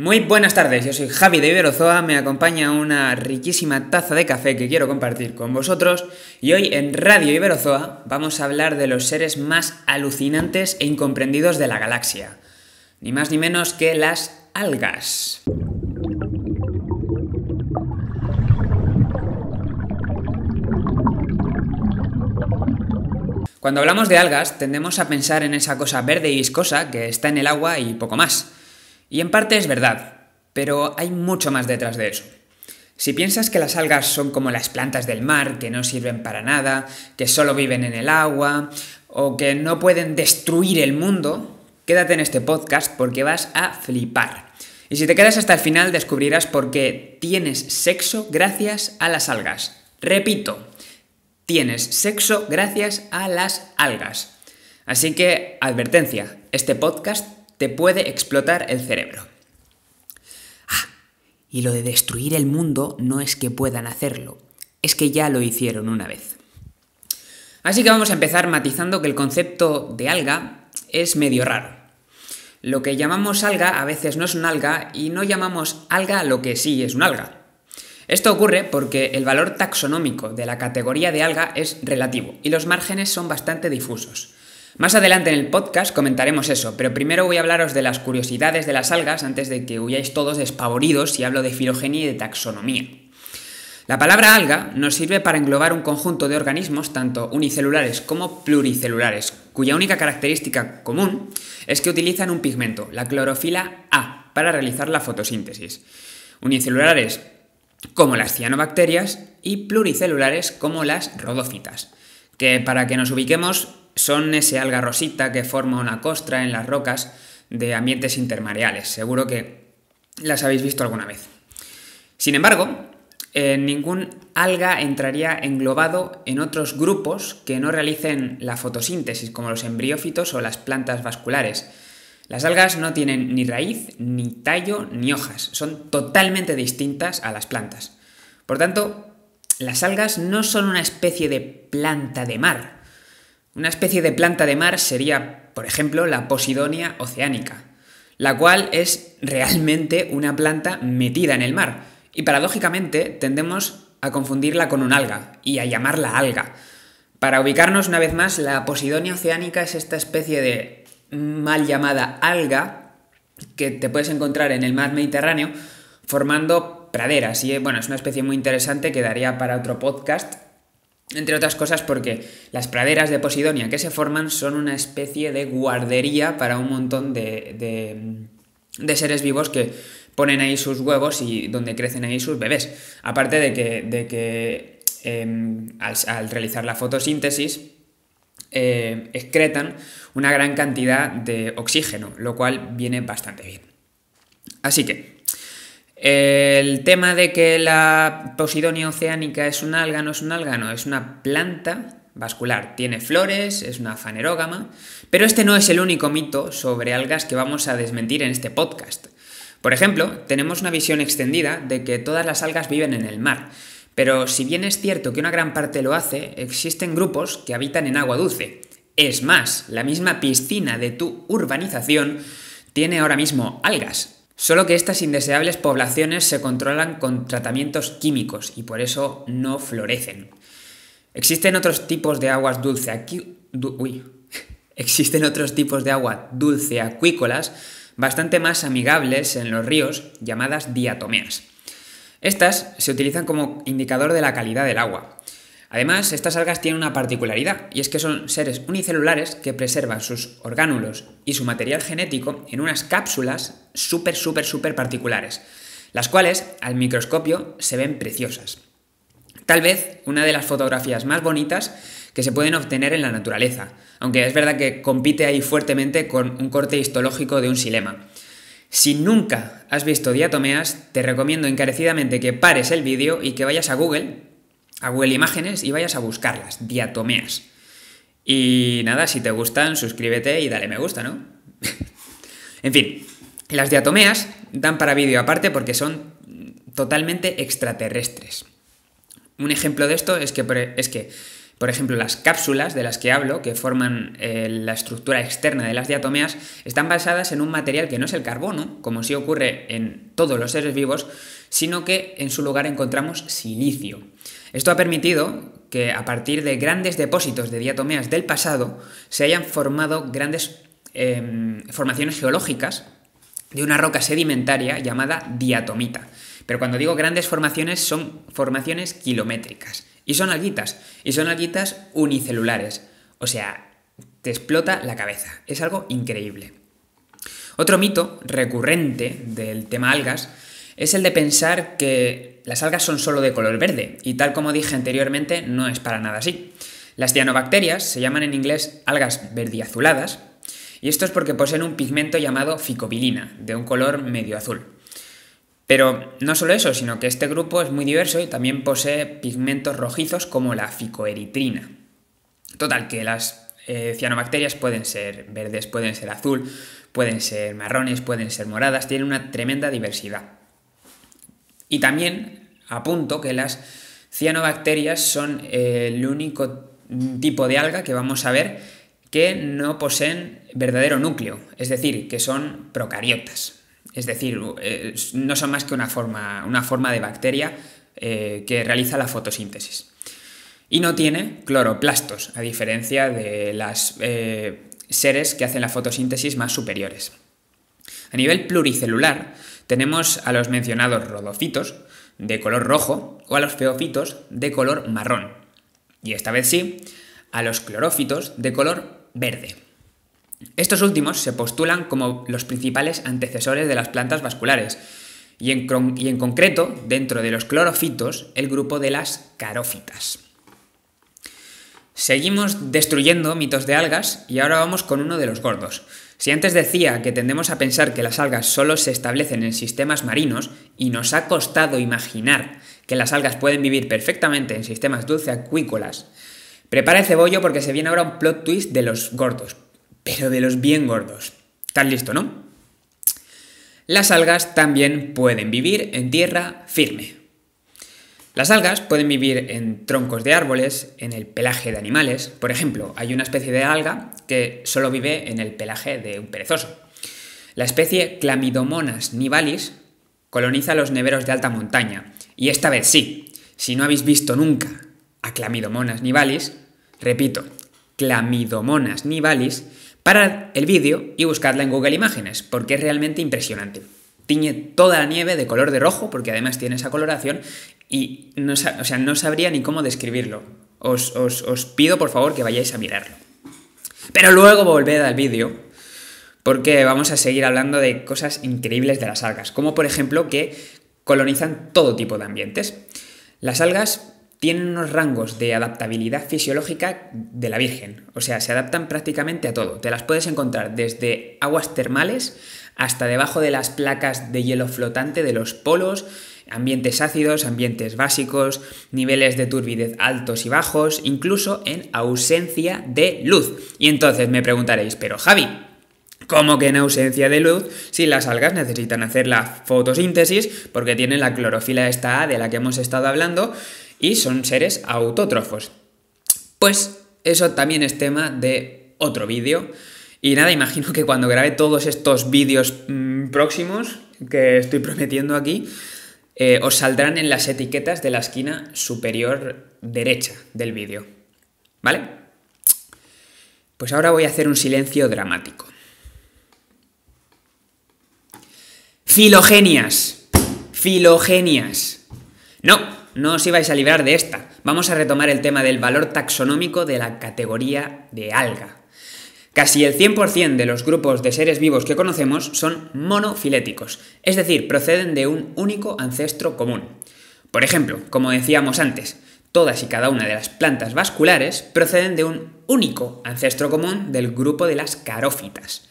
Muy buenas tardes, yo soy Javi de Iberozoa, me acompaña una riquísima taza de café que quiero compartir con vosotros y hoy en Radio Iberozoa vamos a hablar de los seres más alucinantes e incomprendidos de la galaxia, ni más ni menos que las algas. Cuando hablamos de algas tendemos a pensar en esa cosa verde y viscosa que está en el agua y poco más. Y en parte es verdad, pero hay mucho más detrás de eso. Si piensas que las algas son como las plantas del mar, que no sirven para nada, que solo viven en el agua, o que no pueden destruir el mundo, quédate en este podcast porque vas a flipar. Y si te quedas hasta el final descubrirás por qué tienes sexo gracias a las algas. Repito, tienes sexo gracias a las algas. Así que, advertencia, este podcast te puede explotar el cerebro. Ah, y lo de destruir el mundo no es que puedan hacerlo, es que ya lo hicieron una vez. Así que vamos a empezar matizando que el concepto de alga es medio raro. Lo que llamamos alga a veces no es un alga y no llamamos alga lo que sí es un alga. Esto ocurre porque el valor taxonómico de la categoría de alga es relativo y los márgenes son bastante difusos. Más adelante en el podcast comentaremos eso, pero primero voy a hablaros de las curiosidades de las algas antes de que huyáis todos despavoridos si hablo de filogenia y de taxonomía. La palabra alga nos sirve para englobar un conjunto de organismos, tanto unicelulares como pluricelulares, cuya única característica común es que utilizan un pigmento, la clorofila A, para realizar la fotosíntesis. Unicelulares como las cianobacterias y pluricelulares como las rodófitas, que para que nos ubiquemos son ese alga rosita que forma una costra en las rocas de ambientes intermareales. Seguro que las habéis visto alguna vez. Sin embargo, eh, ningún alga entraría englobado en otros grupos que no realicen la fotosíntesis, como los embriófitos o las plantas vasculares. Las algas no tienen ni raíz, ni tallo, ni hojas. Son totalmente distintas a las plantas. Por tanto, las algas no son una especie de planta de mar, una especie de planta de mar sería, por ejemplo, la Posidonia oceánica, la cual es realmente una planta metida en el mar. Y paradójicamente tendemos a confundirla con un alga y a llamarla alga. Para ubicarnos una vez más, la Posidonia oceánica es esta especie de mal llamada alga que te puedes encontrar en el mar Mediterráneo formando praderas. Y bueno, es una especie muy interesante que daría para otro podcast entre otras cosas porque las praderas de Posidonia que se forman son una especie de guardería para un montón de, seres vivos que ponen ahí sus huevos y donde crecen ahí sus bebés. Aparte de que, de que em, al, realizar la fotosíntesis eh, excretan una gran cantidad de oxígeno, lo cual viene bastante bien. Así que, el tema de que la Posidonia oceánica es un alga, no es un alga, no, es una planta vascular. Tiene flores, es una fanerógama, pero este no es el único mito sobre algas que vamos a desmentir en este podcast. Por ejemplo, tenemos una visión extendida de que todas las algas viven en el mar, pero si bien es cierto que una gran parte lo hace, existen grupos que habitan en agua dulce. Es más, la misma piscina de tu urbanización tiene ahora mismo algas, Solo que estas indeseables poblaciones se controlan con tratamientos químicos y por eso no florecen. Existen otros tipos de aguas dulce aquí... Existen otros tipos de agua dulce acuícolas bastante más amigables en los ríos llamadas diatomeas. Estas se utilizan como indicador de la calidad del agua. Además, estas algas tienen una particularidad, y es que son seres unicelulares que preservan sus orgánulos y su material genético en unas cápsulas súper, súper, súper particulares, las cuales al microscopio se ven preciosas. Tal vez una de las fotografías más bonitas que se pueden obtener en la naturaleza, aunque es verdad que compite ahí fuertemente con un corte histológico de un silema. Si nunca has visto diatomeas, te recomiendo encarecidamente que pares el vídeo y que vayas a Google, a Google Imágenes y vayas a buscarlas, diatomeas. Y nada, si te gustan, suscríbete y dale me gusta, ¿no? en fin, las diatomeas dan para vídeo aparte porque son totalmente extraterrestres. Un ejemplo de esto es que, es que Por ejemplo, las cápsulas de las que hablo, que forman eh, la estructura externa de las diatomeas, están basadas en un material que no es el carbono, como sí ocurre en todos los seres vivos, sino que en su lugar encontramos silicio. Esto ha permitido que a partir de grandes depósitos de diatomeas del pasado se hayan formado grandes em, formaciones geológicas de una roca sedimentaria llamada diatomita. Pero cuando digo grandes formaciones son formaciones kilométricas. Y son alguitas. Y son alguitas unicelulares. O sea, te explota la cabeza. Es algo increíble. Otro mito recurrente del tema algas es el de pensar que las algas son solo de color verde. Y tal como dije anteriormente, no es para nada así. Las cianobacterias se llaman en inglés algas verdiazuladas. Y esto es porque poseen un pigmento llamado ficobilina, de un color medio azul. Pero no solo eso, sino que este grupo es muy diverso y también posee pigmentos rojizos como la ficoeritrina. Total, que las eh, cianobacterias pueden ser verdes, pueden ser azul, pueden ser marrones, pueden ser moradas, tienen una tremenda diversidad. Y también apunto que las cianobacterias son el único tipo de alga que vamos a ver que no poseen verdadero núcleo, es decir, que son procariotas. Es decir, eh, no son más que una forma, una forma de bacteria eh, que realiza la fotosíntesis. Y no tiene cloroplastos, a diferencia de las eh, seres que hacen la fotosíntesis más superiores. A nivel pluricelular, tenemos a los mencionados rodofitos, de color rojo, o a los feofitos, de color marrón. Y esta vez sí, a los clorófitos, de color verde. Estos últimos se postulan como los principales antecesores de las plantas vasculares, y en, y en, concreto, dentro de los clorofitos, el grupo de las carófitas. Seguimos destruyendo mitos de algas y ahora vamos con uno de los gordos. Si antes decía que tendemos a pensar que las algas solo se establecen en sistemas marinos y nos ha costado imaginar que las algas pueden vivir perfectamente en sistemas dulceacuícolas, prepara el cebollo porque se viene ahora un plot twist de los gordos, pero de los bien gordos. ¿Estás listo, no? Las algas también pueden vivir en tierra firme. Las algas pueden vivir en troncos de árboles, en el pelaje de animales. Por ejemplo, hay una especie de alga que solo vive en el pelaje de un perezoso. La especie Clamidomonas nivalis coloniza los neveros de alta montaña. Y esta vez sí, si no habéis visto nunca a Clamidomonas nivalis, repito, Clamidomonas nivalis, Parad el vídeo y buscadla en Google Imágenes, porque es realmente impresionante. Tiñe toda la nieve de color de rojo, porque además tiene esa coloración, y no, sea, no sabría ni cómo describirlo. Os, os pido por favor que vayáis a mirarlo. Pero luego volved al vídeo, porque vamos a seguir hablando de cosas increíbles de las algas, como por ejemplo que colonizan todo tipo de ambientes. Las algas tienen unos rangos de adaptabilidad fisiológica de la Virgen, o sea, se adaptan prácticamente a todo. Te las puedes encontrar desde aguas termales hasta debajo de las placas de hielo flotante de los polos, ambientes ácidos, ambientes básicos, niveles de turbidez altos y bajos, incluso en ausencia de luz. Y entonces me preguntaréis, pero Javi, ¿Cómo que en ausencia de luz si las algas necesitan hacer la fotosíntesis porque tienen la clorofila esta A de la que hemos estado hablando y son seres autótrofos. Pues eso también es tema de otro vídeo. Y nada, imagino que cuando grabe todos estos vídeos mm, próximos que estoy prometiendo aquí, eh, os saldrán en las etiquetas de la esquina superior derecha del vídeo. ¿Vale? Pues ahora voy a hacer un silencio dramático. Filogenias. Filogenias. No, no os ibais a librar de esta. Vamos a retomar el tema del valor taxonómico de la categoría de alga. Casi el 100% de los grupos de seres vivos que conocemos son monofiléticos, es decir, proceden de un único ancestro común. Por ejemplo, como decíamos antes, todas y cada una de las plantas vasculares proceden de un único ancestro común del grupo de las carófitas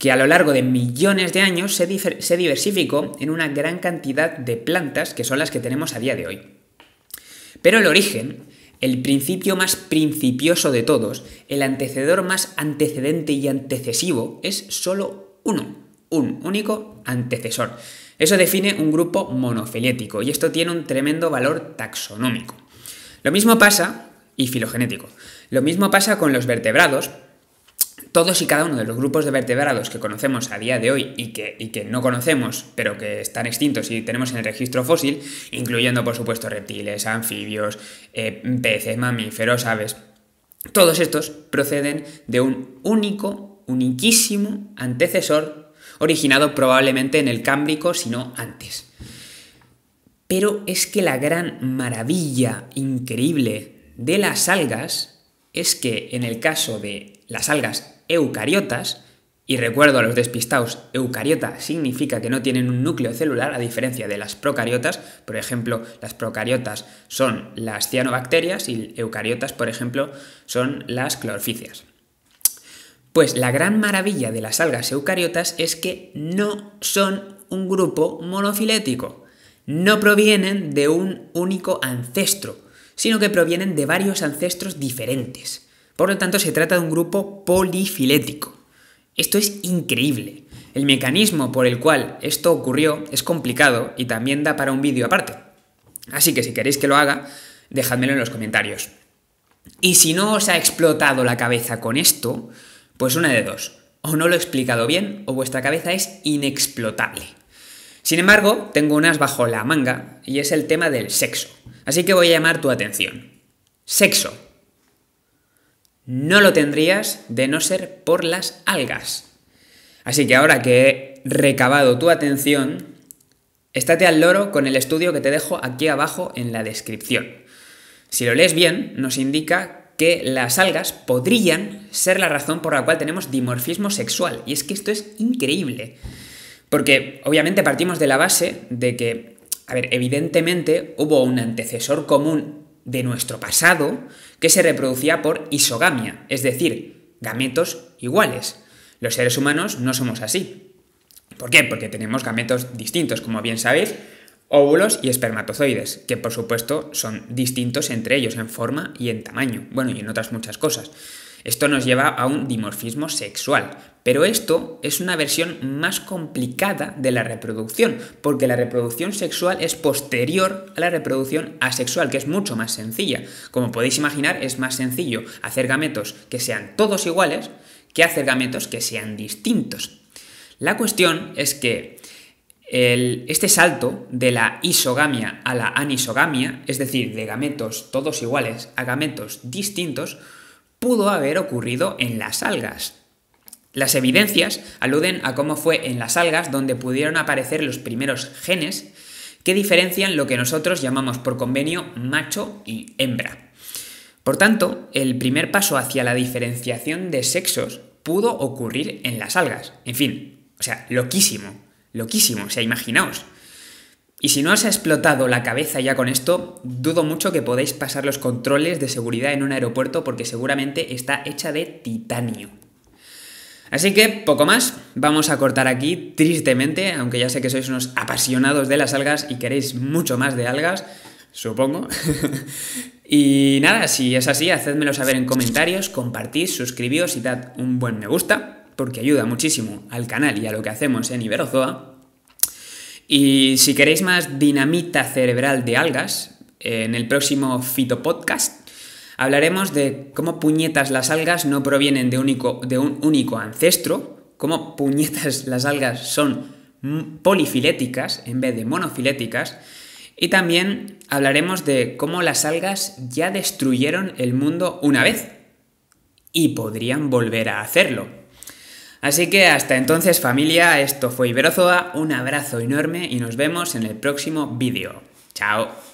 que a lo largo de millones de años se, diversificó en una gran cantidad de plantas que son las que tenemos a día de hoy. Pero el origen, el principio más principioso de todos, el antecedor más antecedente y antecesivo, es solo uno, un único antecesor. Eso define un grupo monofilético y esto tiene un tremendo valor taxonómico. Lo mismo pasa y filogenético. Lo mismo pasa con los vertebrados. Todos y cada uno de los grupos de vertebrados que conocemos a día de hoy y que, que no conocemos, pero que están extintos y tenemos en el registro fósil, incluyendo por supuesto reptiles, anfibios, eh, peces, mamíferos, aves, todos estos proceden de un único, uniquísimo antecesor originado probablemente en el Cámbrico, si no antes. Pero es que la gran maravilla increíble de las algas es que en el caso de las algas eucariotas, y recuerdo a los despistados, eucariota significa que no tienen un núcleo celular, a diferencia de las procariotas. Por ejemplo, las procariotas son las cianobacterias y eucariotas, por ejemplo, son las clorofíceas. Pues la gran maravilla de las algas eucariotas es que no son un grupo monofilético. No provienen de un único ancestro, sino que provienen de varios ancestros diferentes. Por lo tanto, se trata de un grupo polifilético. Esto es increíble. El mecanismo por el cual esto ocurrió es complicado y también da para un vídeo aparte. Así que si queréis que lo haga, dejádmelo en los comentarios. Y si no os ha explotado la cabeza con esto, pues una de dos. O no lo he explicado bien o vuestra cabeza es inexplotable. Sin embargo, tengo unas bajo la manga y es el tema del sexo. Así que voy a llamar tu atención. Sexo. No lo tendrías de no ser por las algas. Así que ahora que he recabado tu atención, estate al loro con el estudio que te dejo aquí abajo en la descripción. Si lo lees bien, nos indica que las algas podrían ser la razón por la cual tenemos dimorfismo sexual. Y es que esto es increíble. Porque obviamente partimos de la base de que, a ver, evidentemente hubo un antecesor común de nuestro pasado que se reproducía por isogamia, es decir, gametos iguales. Los seres humanos no somos así. ¿Por qué? Porque tenemos gametos distintos, como bien sabéis, óvulos y espermatozoides, que por supuesto son distintos entre ellos en forma y en tamaño, bueno, y en otras muchas cosas. Esto nos lleva a un dimorfismo sexual, pero esto es una versión más complicada de la reproducción, porque la reproducción sexual es posterior a la reproducción asexual, que es mucho más sencilla. Como podéis imaginar, es más sencillo hacer gametos que sean todos iguales que hacer gametos que sean distintos. La cuestión es que este salto de la isogamia a la anisogamia, es decir, de gametos todos iguales a gametos distintos, pudo haber ocurrido en las algas. Las evidencias aluden a cómo fue en las algas donde pudieron aparecer los primeros genes que diferencian lo que nosotros llamamos por convenio macho y hembra. Por tanto, el primer paso hacia la diferenciación de sexos pudo ocurrir en las algas. En fin, o sea, loquísimo, loquísimo, o sea, imaginaos. Y si no os ha explotado la cabeza ya con esto, dudo mucho que podáis pasar los controles de seguridad en un aeropuerto porque seguramente está hecha de titanio. Así que poco más, vamos a cortar aquí tristemente, aunque ya sé que sois unos apasionados de las algas y queréis mucho más de algas, supongo. y nada, si es así, hacedmelo saber en comentarios, compartid, suscribíos y dad un buen me gusta, porque ayuda muchísimo al canal y a lo que hacemos en Iberozoa. Y si queréis más dinamita cerebral de algas, en el próximo Fito Podcast hablaremos de cómo puñetas las algas no provienen de un único ancestro, cómo puñetas las algas son polifiléticas en vez de monofiléticas, y también hablaremos de cómo las algas ya destruyeron el mundo una vez y podrían volver a hacerlo. Así que hasta entonces familia, esto fue Iberozoa, un abrazo enorme y nos vemos en el próximo vídeo. Chao.